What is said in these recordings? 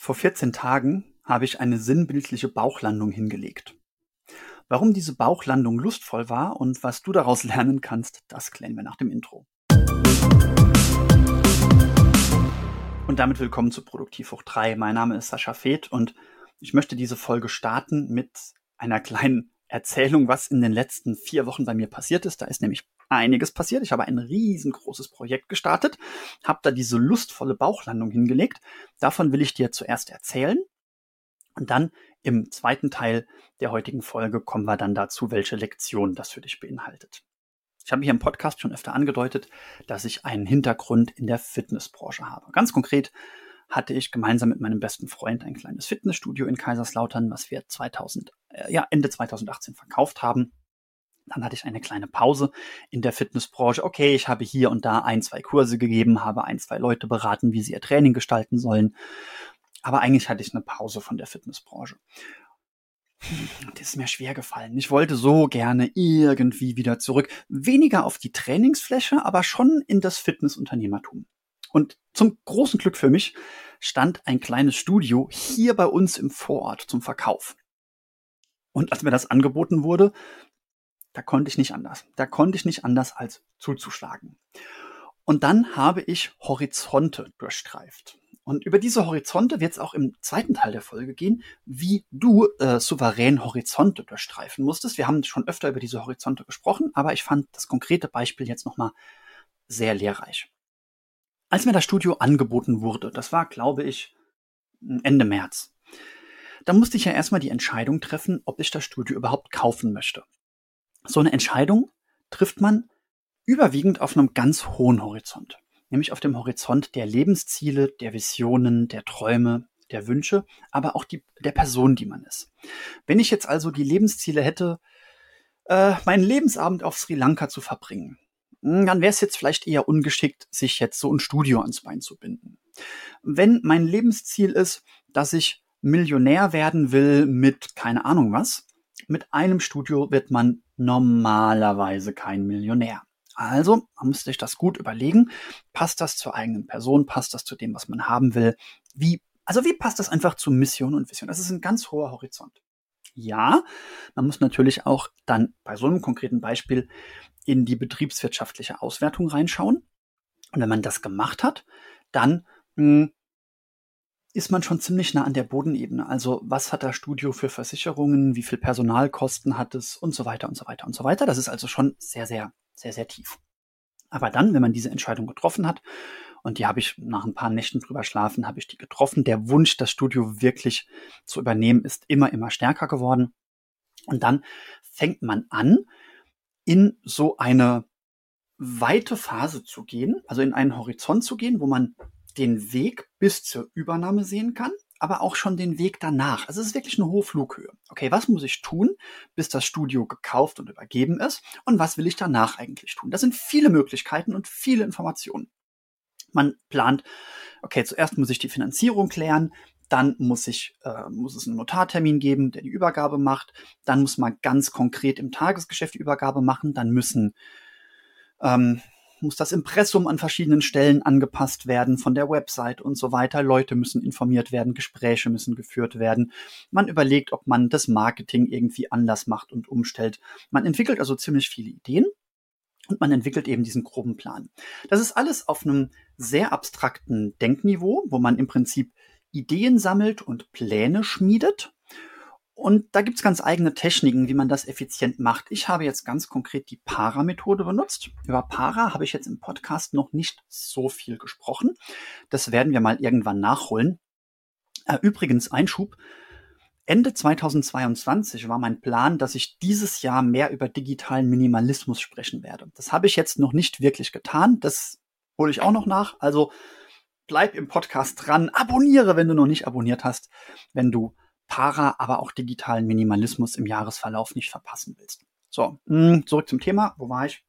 Vor 14 Tagen habe ich eine sinnbildliche Bauchlandung hingelegt. Warum diese Bauchlandung lustvoll war und was du daraus lernen kannst, das klären wir nach dem Intro. Und damit willkommen zu Produktiv hoch 3. Mein Name ist Sascha Feth und ich möchte diese Folge starten mit einer kleinen Erzählung, was in den letzten vier Wochen bei mir passiert ist. Da ist nämlich einiges passiert. Ich habe ein riesengroßes Projekt gestartet, habe da diese lustvolle Bauchlandung hingelegt. Davon will ich dir zuerst erzählen. Und dann im zweiten Teil der heutigen Folge kommen wir dann dazu, welche Lektion das für dich beinhaltet. Ich habe hier im Podcast schon öfter angedeutet, dass ich einen Hintergrund in der Fitnessbranche habe. Ganz konkret hatte ich gemeinsam mit meinem besten Freund ein kleines Fitnessstudio in Kaiserslautern, was wir 2000, äh, ja, Ende 2018 verkauft haben. Dann hatte ich eine kleine Pause in der Fitnessbranche. Okay, ich habe hier und da ein, zwei Kurse gegeben, habe ein, zwei Leute beraten, wie sie ihr Training gestalten sollen. Aber eigentlich hatte ich eine Pause von der Fitnessbranche. Das ist mir schwer gefallen. Ich wollte so gerne irgendwie wieder zurück. Weniger auf die Trainingsfläche, aber schon in das Fitnessunternehmertum. Und zum großen Glück für mich stand ein kleines Studio hier bei uns im Vorort zum Verkauf. Und als mir das angeboten wurde, da konnte ich nicht anders. Da konnte ich nicht anders als zuzuschlagen. Und dann habe ich Horizonte durchstreift. Und über diese Horizonte wird es auch im zweiten Teil der Folge gehen, wie du äh, souverän Horizonte durchstreifen musstest. Wir haben schon öfter über diese Horizonte gesprochen, aber ich fand das konkrete Beispiel jetzt nochmal sehr lehrreich. Als mir das Studio angeboten wurde, das war, glaube ich, Ende März, da musste ich ja erstmal die Entscheidung treffen, ob ich das Studio überhaupt kaufen möchte. So eine Entscheidung trifft man überwiegend auf einem ganz hohen Horizont, nämlich auf dem Horizont der Lebensziele, der Visionen, der Träume, der Wünsche, aber auch die, der Person, die man ist. Wenn ich jetzt also die Lebensziele hätte, äh, meinen Lebensabend auf Sri Lanka zu verbringen, hm, dann wäre es jetzt vielleicht eher ungeschickt, sich jetzt so ein Studio ans Bein zu binden. Wenn mein Lebensziel ist, dass ich Millionär werden will mit keine Ahnung was, mit einem Studio wird man normalerweise kein Millionär. Also, man muss sich das gut überlegen. Passt das zur eigenen Person? Passt das zu dem, was man haben will? Wie, also wie passt das einfach zu Mission und Vision? Das ist ein ganz hoher Horizont. Ja, man muss natürlich auch dann bei so einem konkreten Beispiel in die betriebswirtschaftliche Auswertung reinschauen. Und wenn man das gemacht hat, dann mh, hm, ist man schon ziemlich nah an der Bodenebene. Also was hat das Studio für Versicherungen, wie viel Personalkosten hat es und so weiter und so weiter und so weiter. Das ist also schon sehr, sehr, sehr, sehr tief. Aber dann, wenn man diese Entscheidung getroffen hat, und die habe ich nach ein paar Nächten drüber schlafen, habe ich die getroffen. Der Wunsch, das Studio wirklich zu übernehmen, ist immer, immer stärker geworden. Und dann fängt man an, in so eine weite Phase zu gehen, also in einen Horizont zu gehen, wo man den Weg bis zur Übernahme sehen kann, aber auch schon den Weg danach. Also es ist wirklich eine hohe Flughöhe. Okay, was muss ich tun, bis das Studio gekauft und übergeben ist? Und was will ich danach eigentlich tun? Das sind viele Möglichkeiten und viele Informationen. Man plant, okay, zuerst muss ich die Finanzierung klären, dann muss ich, äh, muss es einen Notartermin geben, der die Übergabe macht. Dann muss man ganz konkret im Tagesgeschäft die Übergabe machen. Dann müssen ähm, muss das Impressum an verschiedenen Stellen angepasst werden von der Website und so weiter. Leute müssen informiert werden, Gespräche müssen geführt werden. Man überlegt, ob man das Marketing irgendwie anders macht und umstellt. Man entwickelt also ziemlich viele Ideen und man entwickelt eben diesen groben Plan. Das ist alles auf einem sehr abstrakten Denkniveau, wo man im Prinzip Ideen sammelt und Pläne schmiedet und da gibt's ganz eigene Techniken, wie man das effizient macht. Ich habe jetzt ganz konkret die Para-Methode benutzt. Über Para habe ich jetzt im Podcast noch nicht so viel gesprochen. Das werden wir mal irgendwann nachholen. Äh, übrigens, Einschub. Ende 2022 war mein Plan, dass ich dieses Jahr mehr über digitalen Minimalismus sprechen werde. Das habe ich jetzt noch nicht wirklich getan. Das hole ich auch noch nach. Also bleib im Podcast dran. Abonniere, wenn du noch nicht abonniert hast. Wenn du Para, aber auch digitalen Minimalismus im Jahresverlauf nicht verpassen willst. So, hm, zurück zum Thema. Wo war ich?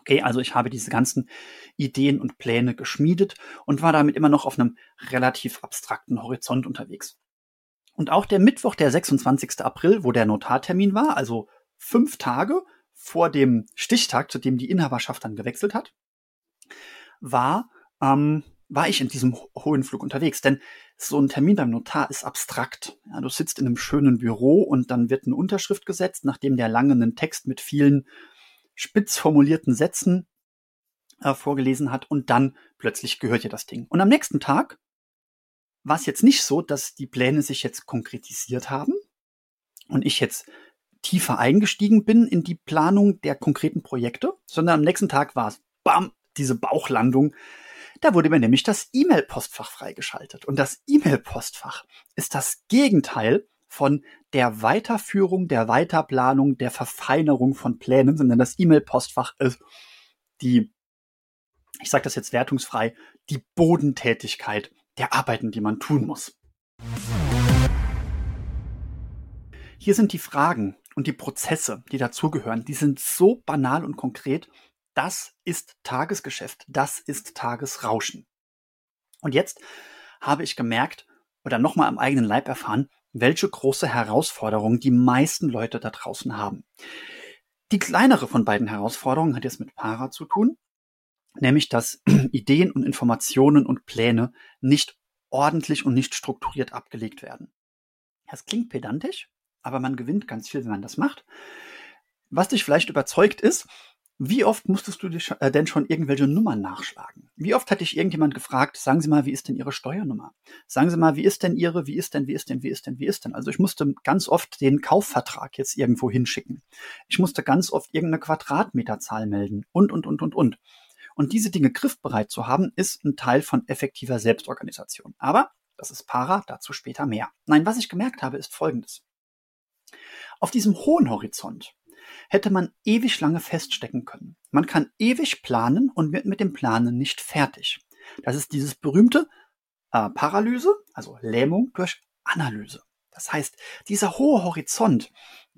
Okay, also ich habe diese ganzen Ideen und Pläne geschmiedet und war damit immer noch auf einem relativ abstrakten Horizont unterwegs. Und auch der Mittwoch, der 26. April, wo der Notartermin war, also fünf Tage vor dem Stichtag, zu dem die Inhaberschaft dann gewechselt hat, war, ähm, war ich in diesem hohen Flug unterwegs. Denn so ein Termin beim Notar ist abstrakt. Ja, du sitzt in einem schönen Büro und dann wird eine Unterschrift gesetzt, nachdem der lange einen Text mit vielen spitz formulierten Sätzen äh, vorgelesen hat und dann plötzlich gehört dir das Ding. Und am nächsten Tag war es jetzt nicht so, dass die Pläne sich jetzt konkretisiert haben und ich jetzt tiefer eingestiegen bin in die Planung der konkreten Projekte, sondern am nächsten Tag war es, bam, diese Bauchlandung. Da wurde mir nämlich das E-Mail-Postfach freigeschaltet. Und das E-Mail-Postfach ist das Gegenteil von der Weiterführung, der Weiterplanung, der Verfeinerung von Plänen, sondern das E-Mail-Postfach ist die, ich sage das jetzt wertungsfrei, die Bodentätigkeit der Arbeiten, die man tun muss. Hier sind die Fragen und die Prozesse, die dazugehören, die sind so banal und konkret. Das ist Tagesgeschäft, das ist Tagesrauschen. Und jetzt habe ich gemerkt oder nochmal am eigenen Leib erfahren, welche große Herausforderung die meisten Leute da draußen haben. Die kleinere von beiden Herausforderungen hat jetzt mit Para zu tun, nämlich dass Ideen und Informationen und Pläne nicht ordentlich und nicht strukturiert abgelegt werden. Das klingt pedantisch, aber man gewinnt ganz viel, wenn man das macht. Was dich vielleicht überzeugt ist, wie oft musstest du dich, äh, denn schon irgendwelche Nummern nachschlagen? Wie oft hat dich irgendjemand gefragt, sagen Sie mal, wie ist denn Ihre Steuernummer? Sagen Sie mal, wie ist denn Ihre, wie ist denn, wie ist denn, wie ist denn, wie ist denn? Also ich musste ganz oft den Kaufvertrag jetzt irgendwo hinschicken. Ich musste ganz oft irgendeine Quadratmeterzahl melden und, und, und, und, und. Und diese Dinge griffbereit zu haben, ist ein Teil von effektiver Selbstorganisation. Aber das ist para, dazu später mehr. Nein, was ich gemerkt habe, ist Folgendes. Auf diesem hohen Horizont hätte man ewig lange feststecken können. Man kann ewig planen und wird mit dem Planen nicht fertig. Das ist dieses berühmte äh, Paralyse, also Lähmung durch Analyse. Das heißt, dieser hohe Horizont,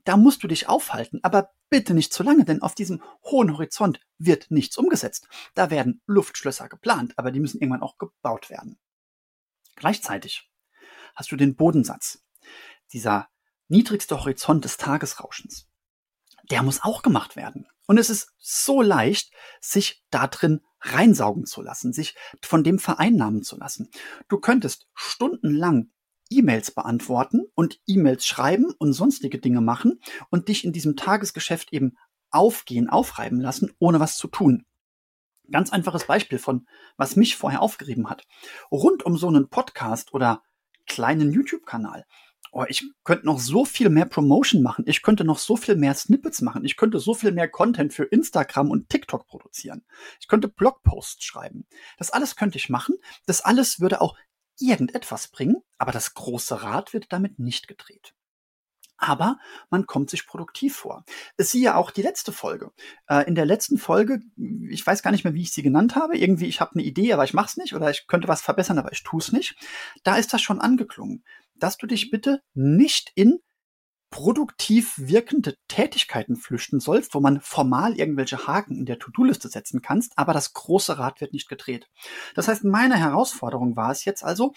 da musst du dich aufhalten, aber bitte nicht zu lange, denn auf diesem hohen Horizont wird nichts umgesetzt. Da werden Luftschlösser geplant, aber die müssen irgendwann auch gebaut werden. Gleichzeitig hast du den Bodensatz. Dieser niedrigste Horizont des Tagesrauschens, der muss auch gemacht werden. Und es ist so leicht, sich da drin reinsaugen zu lassen, sich von dem vereinnahmen zu lassen. Du könntest stundenlang E-Mails beantworten und E-Mails schreiben und sonstige Dinge machen und dich in diesem Tagesgeschäft eben aufgehen, aufreiben lassen, ohne was zu tun. Ganz einfaches Beispiel von, was mich vorher aufgerieben hat. Rund um so einen Podcast oder kleinen YouTube-Kanal oh, ich könnte noch so viel mehr Promotion machen. Ich könnte noch so viel mehr Snippets machen. Ich könnte so viel mehr Content für Instagram und TikTok produzieren. Ich könnte Blogposts schreiben. Das alles könnte ich machen. Das alles würde auch irgendetwas bringen, aber das große Rad wird damit nicht gedreht aber man kommt sich produktiv vor. Es siehe auch die letzte Folge. Äh, in der letzten Folge, ich weiß gar nicht mehr, wie ich sie genannt habe, irgendwie, ich habe eine Idee, aber ich mach's nicht, oder ich könnte was verbessern, aber ich tu's nicht. Da ist das schon angeklungen, dass du dich bitte nicht in produktiv wirkende Tätigkeiten flüchten sollst, wo man formal irgendwelche Haken in der To-Do-Liste setzen kannst, aber das große Rad wird nicht gedreht. Das heißt, meine Herausforderung war es jetzt also,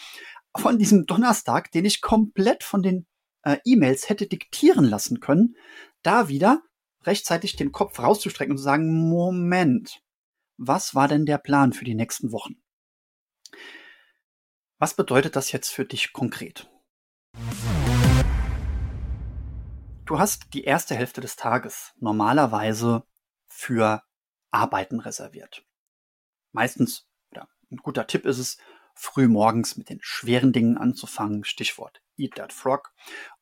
von diesem Donnerstag, den ich komplett von den äh, E-Mails hätte diktieren lassen können, da wieder rechtzeitig den Kopf rauszustrecken und zu sagen, Moment, was war denn der Plan für die nächsten Wochen? Was bedeutet das jetzt für dich konkret? Du hast die erste Hälfte des Tages normalerweise für Arbeiten reserviert. Meistens, oder ein guter Tipp ist es, früh morgens mit den schweren Dingen anzufangen, Stichwort Eat That Frog,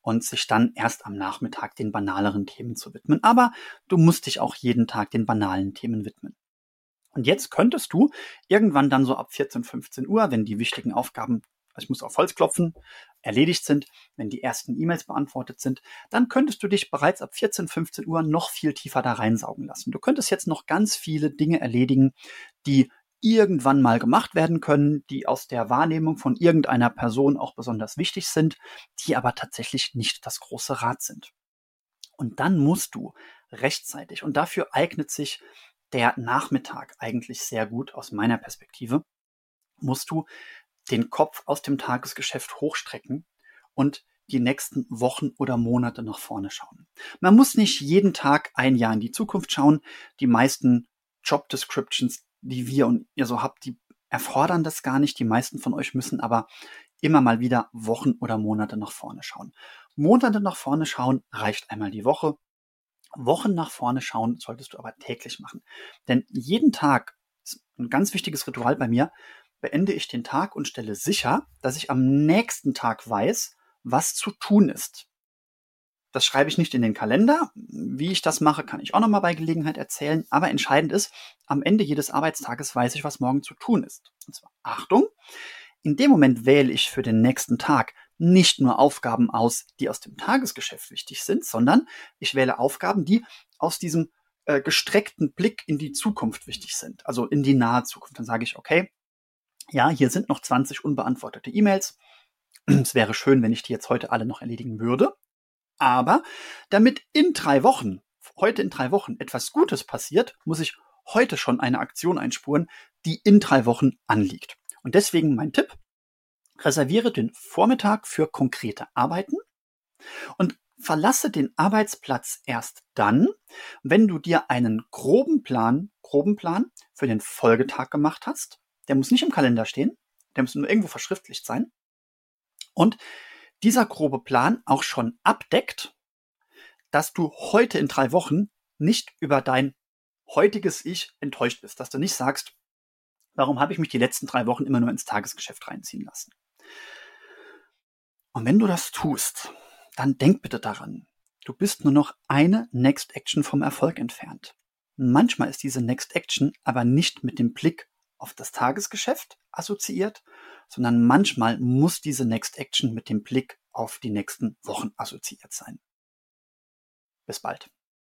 und sich dann erst am Nachmittag den banaleren Themen zu widmen. Aber du musst dich auch jeden Tag den banalen Themen widmen. Und jetzt könntest du irgendwann dann so ab 14, 15 Uhr, wenn die wichtigen Aufgaben, also ich muss auf Holz klopfen, erledigt sind, wenn die ersten E-Mails beantwortet sind, dann könntest du dich bereits ab 14, 15 Uhr noch viel tiefer da reinsaugen lassen. Du könntest jetzt noch ganz viele Dinge erledigen, die irgendwann mal gemacht werden können, die aus der Wahrnehmung von irgendeiner Person auch besonders wichtig sind, die aber tatsächlich nicht das große Rad sind. Und dann musst du rechtzeitig, und dafür eignet sich der Nachmittag eigentlich sehr gut aus meiner Perspektive, musst du den Kopf aus dem Tagesgeschäft hochstrecken und die nächsten Wochen oder Monate nach vorne schauen. Man muss nicht jeden Tag ein Jahr in die Zukunft schauen. Die meisten Job Descriptions die wir und ihr so habt, die erfordern das gar nicht. Die meisten von euch müssen aber immer mal wieder Wochen oder Monate nach vorne schauen. Monate nach vorne schauen reicht einmal die Woche. Wochen nach vorne schauen solltest du aber täglich machen. Denn jeden Tag, ist ein ganz wichtiges Ritual bei mir, beende ich den Tag und stelle sicher, dass ich am nächsten Tag weiß, was zu tun ist. Das schreibe ich nicht in den Kalender. Wie ich das mache, kann ich auch nochmal bei Gelegenheit erzählen. Aber entscheidend ist, am Ende jedes Arbeitstages weiß ich, was morgen zu tun ist. Und zwar Achtung. In dem Moment wähle ich für den nächsten Tag nicht nur Aufgaben aus, die aus dem Tagesgeschäft wichtig sind, sondern ich wähle Aufgaben, die aus diesem äh, gestreckten Blick in die Zukunft wichtig sind, also in die nahe Zukunft. Dann sage ich, okay, ja, hier sind noch 20 unbeantwortete E-Mails. Es wäre schön, wenn ich die jetzt heute alle noch erledigen würde. Aber damit in drei Wochen, heute in drei Wochen etwas Gutes passiert, muss ich heute schon eine Aktion einspuren, die in drei Wochen anliegt. Und deswegen mein Tipp, reserviere den Vormittag für konkrete Arbeiten und verlasse den Arbeitsplatz erst dann, wenn du dir einen groben Plan, groben Plan für den Folgetag gemacht hast. Der muss nicht im Kalender stehen, der muss nur irgendwo verschriftlicht sein. Und dieser grobe Plan auch schon abdeckt, dass du heute in drei Wochen nicht über dein heutiges Ich enttäuscht bist, dass du nicht sagst, warum habe ich mich die letzten drei Wochen immer nur ins Tagesgeschäft reinziehen lassen. Und wenn du das tust, dann denk bitte daran, du bist nur noch eine Next Action vom Erfolg entfernt. Manchmal ist diese Next Action aber nicht mit dem Blick auf das Tagesgeschäft assoziiert, sondern manchmal muss diese Next Action mit dem Blick auf die nächsten Wochen assoziiert sein. Bis bald.